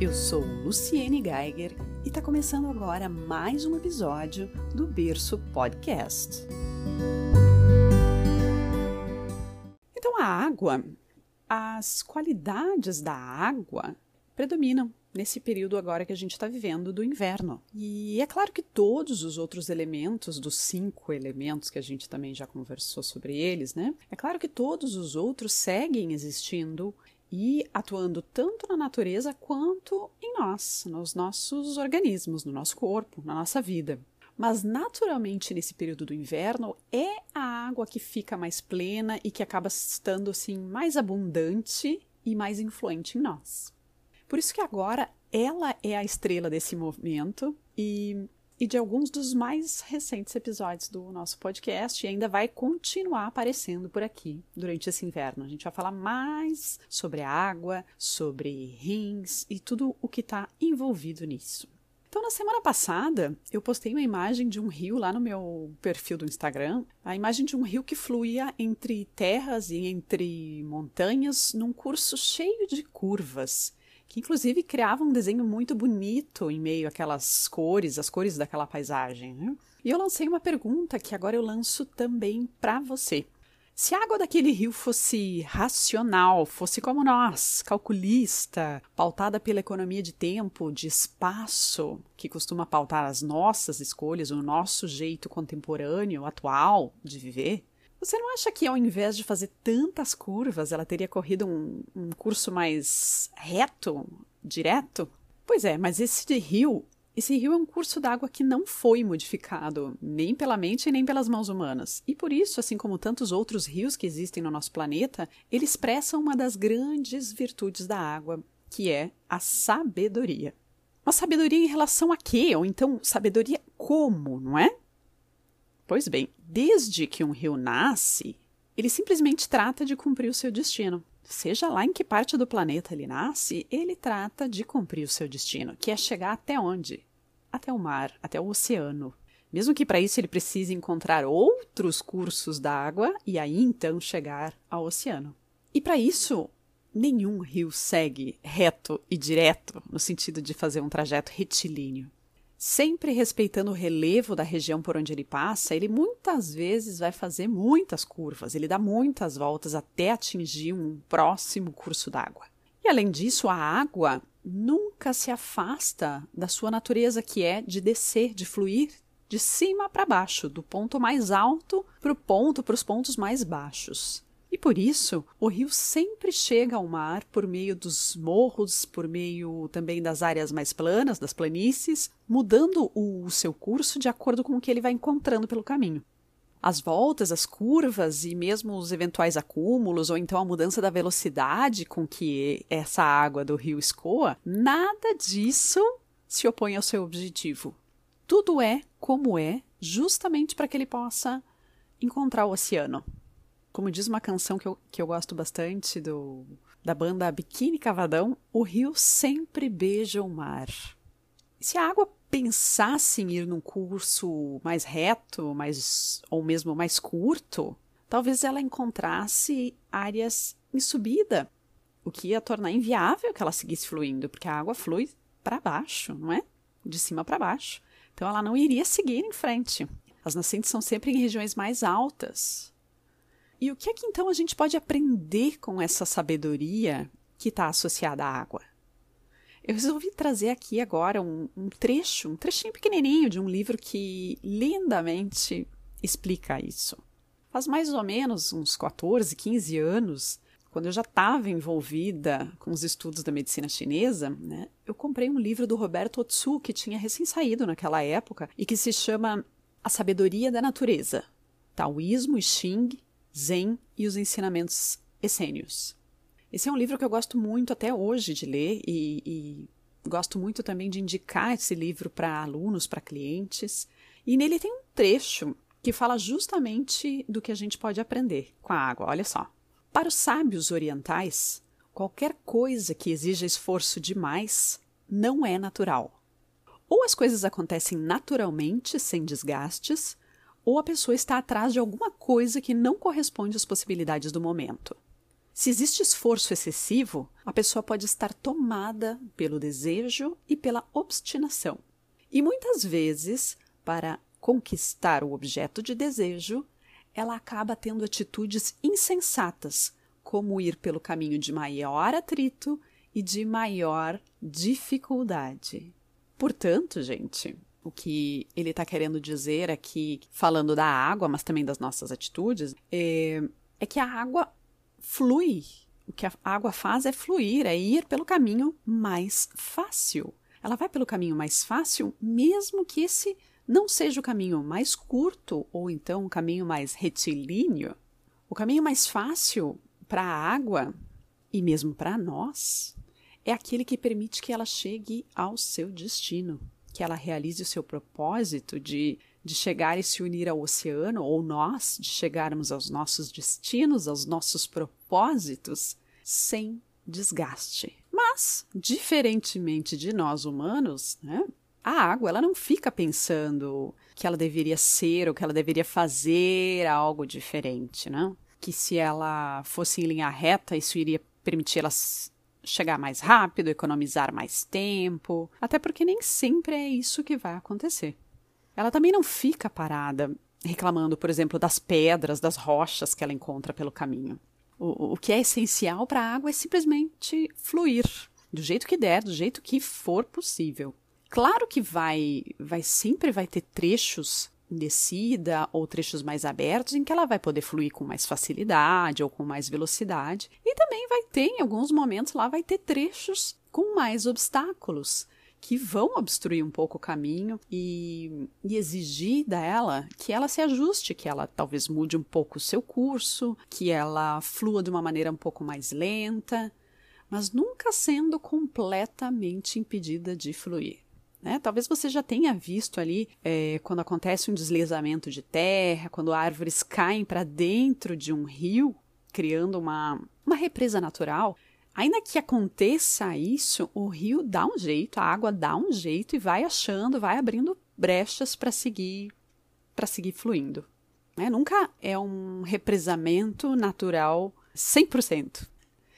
Eu sou Luciene Geiger e está começando agora mais um episódio do Berço Podcast. Então, a água, as qualidades da água predominam nesse período agora que a gente está vivendo do inverno. E é claro que todos os outros elementos, dos cinco elementos que a gente também já conversou sobre eles, né? É claro que todos os outros seguem existindo e atuando tanto na natureza quanto em nós, nos nossos organismos, no nosso corpo, na nossa vida. Mas naturalmente nesse período do inverno é a água que fica mais plena e que acaba estando assim mais abundante e mais influente em nós. Por isso que agora ela é a estrela desse movimento e e de alguns dos mais recentes episódios do nosso podcast e ainda vai continuar aparecendo por aqui durante esse inverno. A gente vai falar mais sobre a água, sobre rins e tudo o que está envolvido nisso. Então, na semana passada, eu postei uma imagem de um rio lá no meu perfil do Instagram, a imagem de um rio que fluía entre terras e entre montanhas num curso cheio de curvas que inclusive criava um desenho muito bonito em meio àquelas cores, as cores daquela paisagem. Né? E eu lancei uma pergunta que agora eu lanço também para você. Se a água daquele rio fosse racional, fosse como nós, calculista, pautada pela economia de tempo, de espaço, que costuma pautar as nossas escolhas, o nosso jeito contemporâneo, atual de viver, você não acha que ao invés de fazer tantas curvas, ela teria corrido um, um curso mais reto, direto? Pois é, mas esse rio, esse rio é um curso d'água que não foi modificado, nem pela mente nem pelas mãos humanas. E por isso, assim como tantos outros rios que existem no nosso planeta, ele expressa uma das grandes virtudes da água, que é a sabedoria. Uma sabedoria em relação a quê? Ou então, sabedoria como, não é? Pois bem, desde que um rio nasce, ele simplesmente trata de cumprir o seu destino. Seja lá em que parte do planeta ele nasce, ele trata de cumprir o seu destino, que é chegar até onde? Até o mar, até o oceano. Mesmo que para isso ele precise encontrar outros cursos d'água e aí então chegar ao oceano. E para isso, nenhum rio segue reto e direto no sentido de fazer um trajeto retilíneo. Sempre respeitando o relevo da região por onde ele passa, ele muitas vezes vai fazer muitas curvas, ele dá muitas voltas até atingir um próximo curso d'água. E além disso, a água nunca se afasta da sua natureza, que é de descer, de fluir de cima para baixo, do ponto mais alto para o ponto, para os pontos mais baixos. E por isso, o rio sempre chega ao mar por meio dos morros, por meio também das áreas mais planas, das planícies, mudando o seu curso de acordo com o que ele vai encontrando pelo caminho. As voltas, as curvas e mesmo os eventuais acúmulos, ou então a mudança da velocidade com que essa água do rio escoa, nada disso se opõe ao seu objetivo. Tudo é como é, justamente para que ele possa encontrar o oceano. Como diz uma canção que eu, que eu gosto bastante do, da banda Biquíni Cavadão, o rio sempre beija o mar. Se a água pensasse em ir num curso mais reto, mais ou mesmo mais curto, talvez ela encontrasse áreas em subida, o que ia tornar inviável que ela seguisse fluindo, porque a água flui para baixo, não é? De cima para baixo. Então ela não iria seguir em frente. As nascentes são sempre em regiões mais altas. E o que é que então a gente pode aprender com essa sabedoria que está associada à água? Eu resolvi trazer aqui agora um, um, trecho, um trechinho pequenininho de um livro que lindamente explica isso. Faz mais ou menos uns 14, 15 anos, quando eu já estava envolvida com os estudos da medicina chinesa, né, eu comprei um livro do Roberto Otsu, que tinha recém saído naquela época, e que se chama A Sabedoria da Natureza, Taoísmo e Xing Zen e os ensinamentos essênios. Esse é um livro que eu gosto muito até hoje de ler e, e gosto muito também de indicar esse livro para alunos, para clientes. E nele tem um trecho que fala justamente do que a gente pode aprender com a água. Olha só. Para os sábios orientais, qualquer coisa que exija esforço demais não é natural. Ou as coisas acontecem naturalmente, sem desgastes, ou a pessoa está atrás de alguma coisa que não corresponde às possibilidades do momento. Se existe esforço excessivo, a pessoa pode estar tomada pelo desejo e pela obstinação. E muitas vezes, para conquistar o objeto de desejo, ela acaba tendo atitudes insensatas, como ir pelo caminho de maior atrito e de maior dificuldade. Portanto, gente, o que ele está querendo dizer aqui, falando da água, mas também das nossas atitudes, é, é que a água flui. O que a água faz é fluir, é ir pelo caminho mais fácil. Ela vai pelo caminho mais fácil, mesmo que esse não seja o caminho mais curto ou então o caminho mais retilíneo. O caminho mais fácil para a água e mesmo para nós é aquele que permite que ela chegue ao seu destino, que ela realize o seu propósito de, de chegar e se unir ao oceano, ou nós de chegarmos aos nossos destinos, aos nossos propósitos, sem desgaste. Mas, diferentemente de nós humanos, né, a água ela não fica pensando que ela deveria ser ou que ela deveria fazer algo diferente, não? Que se ela fosse em linha reta, isso iria permitir ela chegar mais rápido, economizar mais tempo, até porque nem sempre é isso que vai acontecer. Ela também não fica parada reclamando, por exemplo, das pedras, das rochas que ela encontra pelo caminho. O, o que é essencial para a água é simplesmente fluir, do jeito que der, do jeito que for possível. Claro que vai, vai sempre vai ter trechos descida ou trechos mais abertos em que ela vai poder fluir com mais facilidade ou com mais velocidade. E também vai ter, em alguns momentos lá, vai ter trechos com mais obstáculos que vão obstruir um pouco o caminho e, e, exigir dela que ela se ajuste, que ela talvez mude um pouco o seu curso, que ela flua de uma maneira um pouco mais lenta, mas nunca sendo completamente impedida de fluir. Né? Talvez você já tenha visto ali é, quando acontece um deslizamento de terra, quando árvores caem para dentro de um rio, criando uma, uma represa natural. Ainda que aconteça isso, o rio dá um jeito, a água dá um jeito e vai achando, vai abrindo brechas para seguir, para seguir fluindo. Né? Nunca é um represamento natural 100%.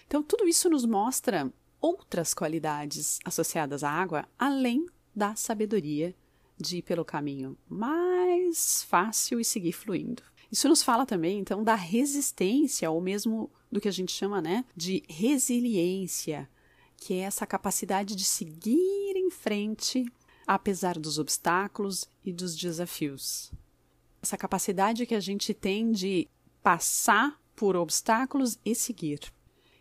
Então, tudo isso nos mostra outras qualidades associadas à água, além da sabedoria de ir pelo caminho mais fácil e seguir fluindo. Isso nos fala também, então, da resistência, ou mesmo do que a gente chama né, de resiliência, que é essa capacidade de seguir em frente apesar dos obstáculos e dos desafios. Essa capacidade que a gente tem de passar por obstáculos e seguir.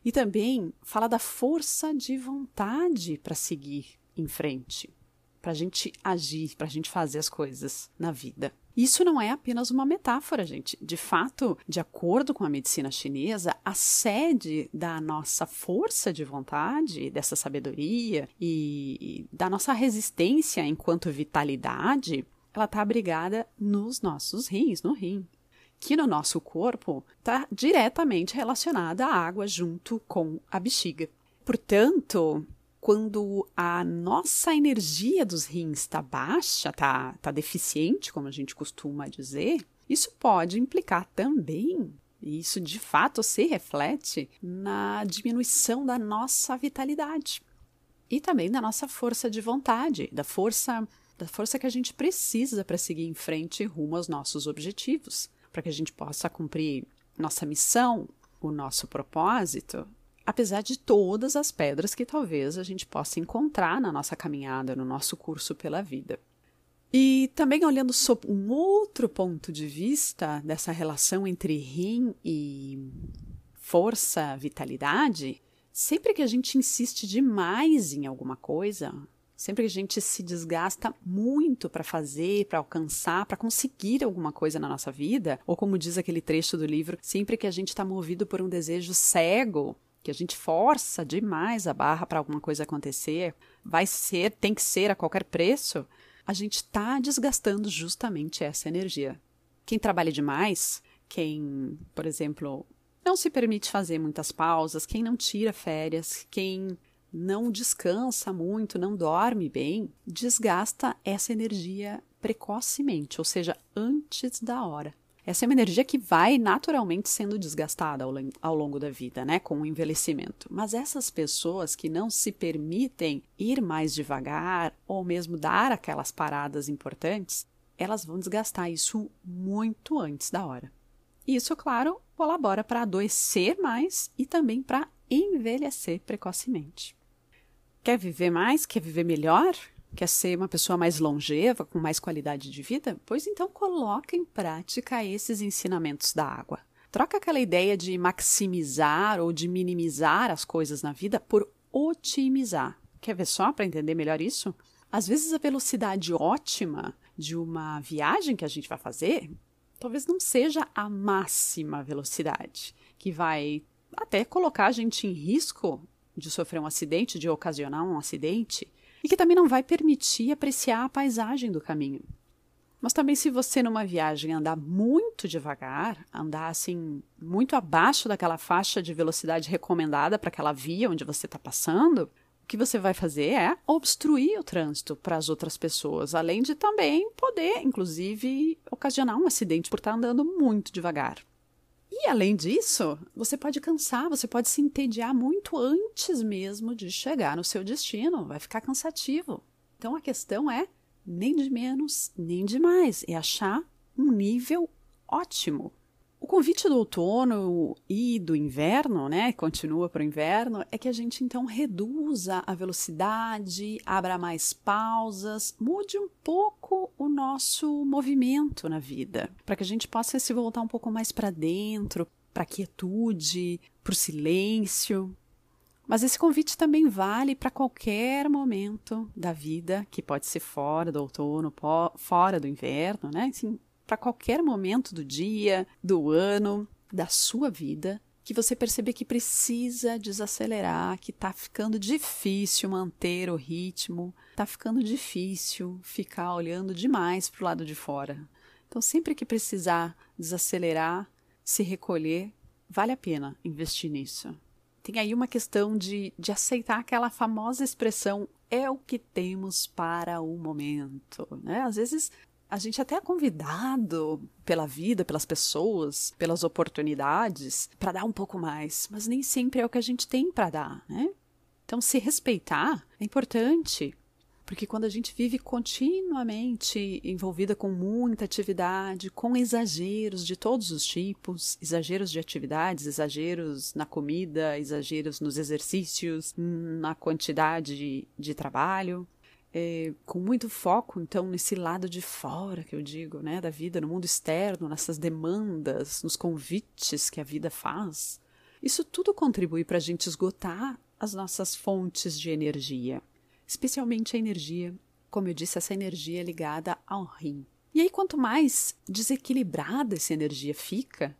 E também fala da força de vontade para seguir em frente para a gente agir, para a gente fazer as coisas na vida. Isso não é apenas uma metáfora, gente. De fato, de acordo com a medicina chinesa, a sede da nossa força de vontade, dessa sabedoria e da nossa resistência enquanto vitalidade, ela está abrigada nos nossos rins, no rim que no nosso corpo está diretamente relacionada à água junto com a bexiga. Portanto, quando a nossa energia dos rins está baixa, está tá deficiente, como a gente costuma dizer, isso pode implicar também, e isso de fato se reflete na diminuição da nossa vitalidade e também da nossa força de vontade, da força da força que a gente precisa para seguir em frente rumo aos nossos objetivos, para que a gente possa cumprir nossa missão, o nosso propósito apesar de todas as pedras que talvez a gente possa encontrar na nossa caminhada, no nosso curso pela vida. E também olhando sob um outro ponto de vista dessa relação entre rim e força, vitalidade, sempre que a gente insiste demais em alguma coisa, sempre que a gente se desgasta muito para fazer, para alcançar, para conseguir alguma coisa na nossa vida, ou como diz aquele trecho do livro, sempre que a gente está movido por um desejo cego que a gente força demais a barra para alguma coisa acontecer, vai ser, tem que ser a qualquer preço, a gente está desgastando justamente essa energia. Quem trabalha demais, quem, por exemplo, não se permite fazer muitas pausas, quem não tira férias, quem não descansa muito, não dorme bem, desgasta essa energia precocemente, ou seja, antes da hora. Essa é uma energia que vai naturalmente sendo desgastada ao, ao longo da vida, né, com o envelhecimento. Mas essas pessoas que não se permitem ir mais devagar ou mesmo dar aquelas paradas importantes, elas vão desgastar isso muito antes da hora. Isso, claro, colabora para adoecer mais e também para envelhecer precocemente. Quer viver mais? Quer viver melhor? Quer ser uma pessoa mais longeva, com mais qualidade de vida? Pois então coloca em prática esses ensinamentos da água. Troca aquela ideia de maximizar ou de minimizar as coisas na vida por otimizar. Quer ver só para entender melhor isso? Às vezes a velocidade ótima de uma viagem que a gente vai fazer talvez não seja a máxima velocidade, que vai até colocar a gente em risco de sofrer um acidente, de ocasionar um acidente, e que também não vai permitir apreciar a paisagem do caminho. Mas também se você numa viagem andar muito devagar, andar assim muito abaixo daquela faixa de velocidade recomendada para aquela via onde você está passando, o que você vai fazer é obstruir o trânsito para as outras pessoas, além de também poder, inclusive, ocasionar um acidente por estar tá andando muito devagar. E além disso, você pode cansar, você pode se entediar muito antes mesmo de chegar no seu destino, vai ficar cansativo. Então a questão é nem de menos, nem de mais, é achar um nível ótimo. O convite do outono e do inverno, né, continua para o inverno, é que a gente então reduza a velocidade, abra mais pausas, mude um pouco o nosso movimento na vida, para que a gente possa se voltar um pouco mais para dentro, para a quietude, para o silêncio. Mas esse convite também vale para qualquer momento da vida, que pode ser fora do outono, fora do inverno, né? Assim, para qualquer momento do dia, do ano, da sua vida, que você perceber que precisa desacelerar, que está ficando difícil manter o ritmo, está ficando difícil ficar olhando demais para o lado de fora. Então, sempre que precisar desacelerar, se recolher, vale a pena investir nisso. Tem aí uma questão de, de aceitar aquela famosa expressão é o que temos para o momento. Né? Às vezes a gente até é convidado pela vida, pelas pessoas, pelas oportunidades para dar um pouco mais, mas nem sempre é o que a gente tem para dar, né? Então, se respeitar é importante, porque quando a gente vive continuamente envolvida com muita atividade, com exageros de todos os tipos, exageros de atividades, exageros na comida, exageros nos exercícios, na quantidade de, de trabalho, é, com muito foco, então, nesse lado de fora, que eu digo, né, da vida, no mundo externo, nessas demandas, nos convites que a vida faz, isso tudo contribui para a gente esgotar as nossas fontes de energia, especialmente a energia, como eu disse, essa energia ligada ao rim. E aí, quanto mais desequilibrada essa energia fica,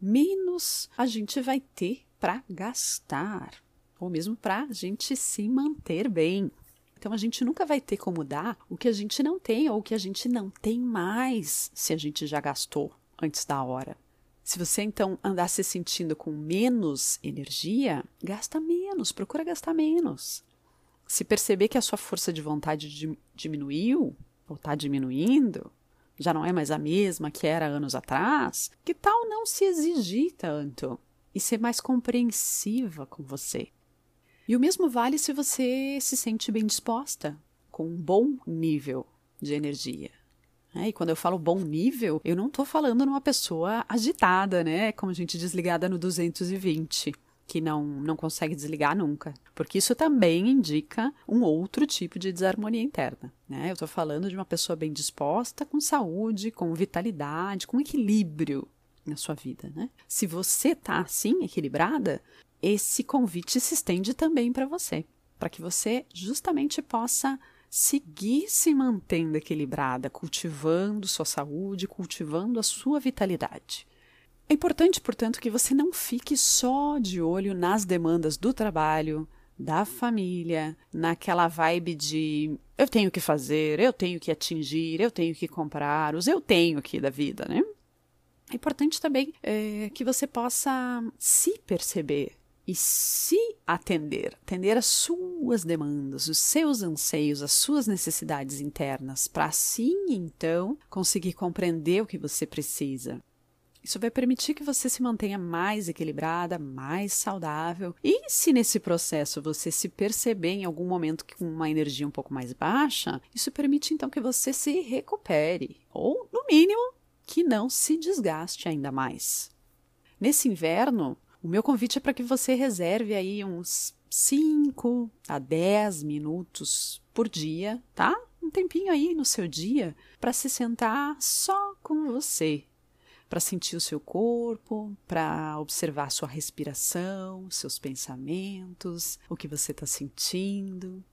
menos a gente vai ter para gastar, ou mesmo para a gente se manter bem. Então a gente nunca vai ter como dar o que a gente não tem ou o que a gente não tem mais se a gente já gastou antes da hora. Se você então andar se sentindo com menos energia, gasta menos, procura gastar menos. Se perceber que a sua força de vontade diminuiu ou está diminuindo, já não é mais a mesma que era anos atrás, que tal não se exigir tanto e ser mais compreensiva com você? E o mesmo vale se você se sente bem disposta, com um bom nível de energia. É, e quando eu falo bom nível, eu não estou falando numa pessoa agitada, né? Como a gente desligada no 220, que não, não consegue desligar nunca. Porque isso também indica um outro tipo de desarmonia interna. Né? Eu estou falando de uma pessoa bem disposta, com saúde, com vitalidade, com equilíbrio na sua vida. Né? Se você está assim, equilibrada, esse convite se estende também para você, para que você justamente possa seguir se mantendo equilibrada, cultivando sua saúde, cultivando a sua vitalidade. É importante, portanto, que você não fique só de olho nas demandas do trabalho, da família, naquela vibe de eu tenho que fazer, eu tenho que atingir, eu tenho que comprar, os eu tenho aqui da vida, né? É importante também é, que você possa se perceber e se atender, atender às suas demandas, os seus anseios, as suas necessidades internas, para assim então conseguir compreender o que você precisa. Isso vai permitir que você se mantenha mais equilibrada, mais saudável. E se nesse processo você se perceber em algum momento com uma energia um pouco mais baixa, isso permite então que você se recupere, ou no mínimo, que não se desgaste ainda mais. Nesse inverno, o meu convite é para que você reserve aí uns 5 a 10 minutos por dia, tá? Um tempinho aí no seu dia para se sentar só com você, para sentir o seu corpo, para observar sua respiração, seus pensamentos, o que você está sentindo,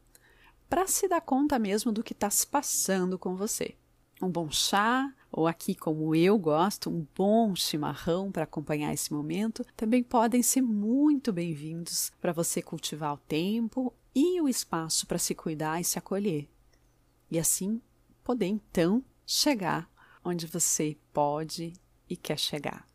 para se dar conta mesmo do que está se passando com você. Um bom chá, ou aqui, como eu gosto, um bom chimarrão para acompanhar esse momento, também podem ser muito bem-vindos para você cultivar o tempo e o espaço para se cuidar e se acolher. E assim poder então chegar onde você pode e quer chegar.